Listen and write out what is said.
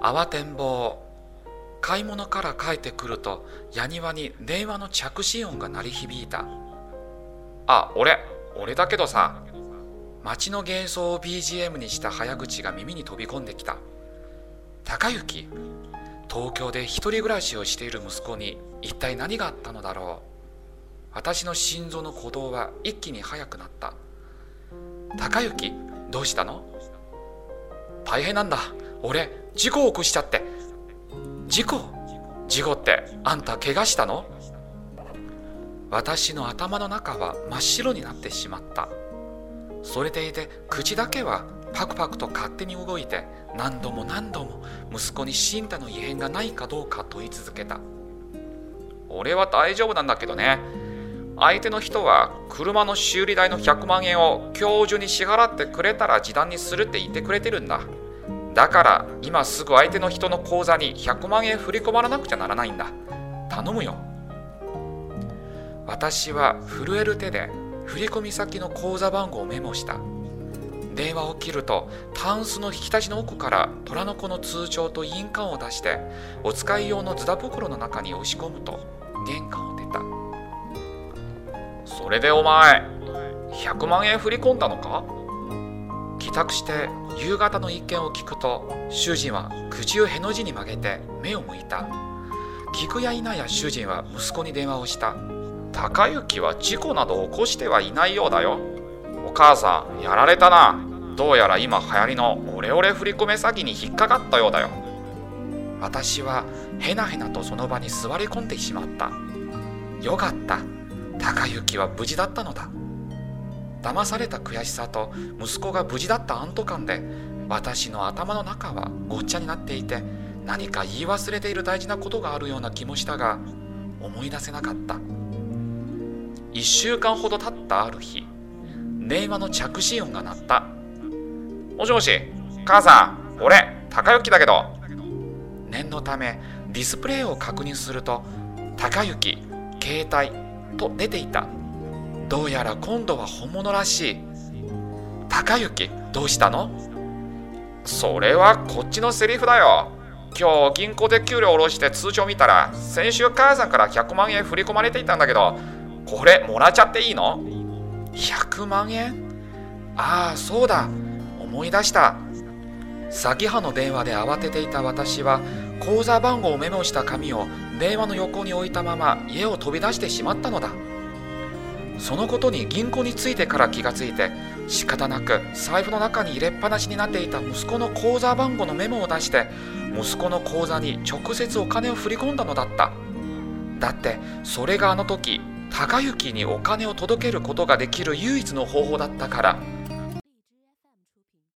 慌てんぼう買い物から帰ってくると矢庭に電話の着信音が鳴り響いた。あ俺俺だけどさ街の幻想を BGM にした早口が耳に飛び込んできた。高雪東京で一人暮らしをしている息子に一体何があったのだろう。私の心臓の鼓動は一気に速くなった。高雪どうしたの？大変なんだ。俺事故を起こしちゃって。事故？事故ってあんた怪我したの？私の頭の中は真っ白になってしまった。それでいて口だけはパクパクと勝手に動いて何度も何度も息子に身体の異変がないかどうか問い続けた。俺は大丈夫なんだけどね。相手の人は車の修理代の100万円を今日中に支払ってくれたら示談にするって言ってくれてるんだ。だから今すぐ相手の人の口座に100万円振り込まなくちゃならないんだ。頼むよ。私は震える手で振込先の口座番号をメモした。電話を切るとタンスの引き出しの奥から虎の子の通帳と印鑑を出してお使い用のズダ袋の中に押し込むと玄関を出た。それでお前100万円振り込んだのか？帰宅して夕方の一件を聞くと主人は口をへの字に曲げて目を向いた。聞くや否や主人は息子に電話をした。高雪は事故など起こしてはいないようだよ。お母さんやられたな。どうやら今流行りのオレオレ振り込め詐欺に引っかかったようだよ。私はへなへなとその場に座り込んでしまった。よかった。高雪は無事だったのだ。騙された悔しさと息子が無事だった安堵感で私の頭の中はごっちゃになっていて何か言い忘れている大事なことがあるような気もしたが思い出せなかった。1週間ほど経ったある日電話の着信音が鳴ったもしもし母さん俺高雪だけど念のためディスプレイを確認すると高雪携帯と出ていた。どうやら今度は本物らしい。高雪どうしたの？それはこっちのセリフだよ。今日銀行で給料下ろして通帳見たら先週母さんから100万円振り込まれていたんだけどこれもらっちゃっていいの ?100 万円？ああそうだ。思い出した。詐欺犯の電話で慌てていた私は口座番号をメモした紙を電話の横に置いたまま家を飛び出してしまったのだ。そのことに銀行に着いてから気がついて仕方なく財布の中に入れっぱなしになっていた息子の口座番号のメモを出して息子の口座に直接お金を振り込んだのだった。だってそれがあの時高行にお金を届けることができる唯一の方法だったから。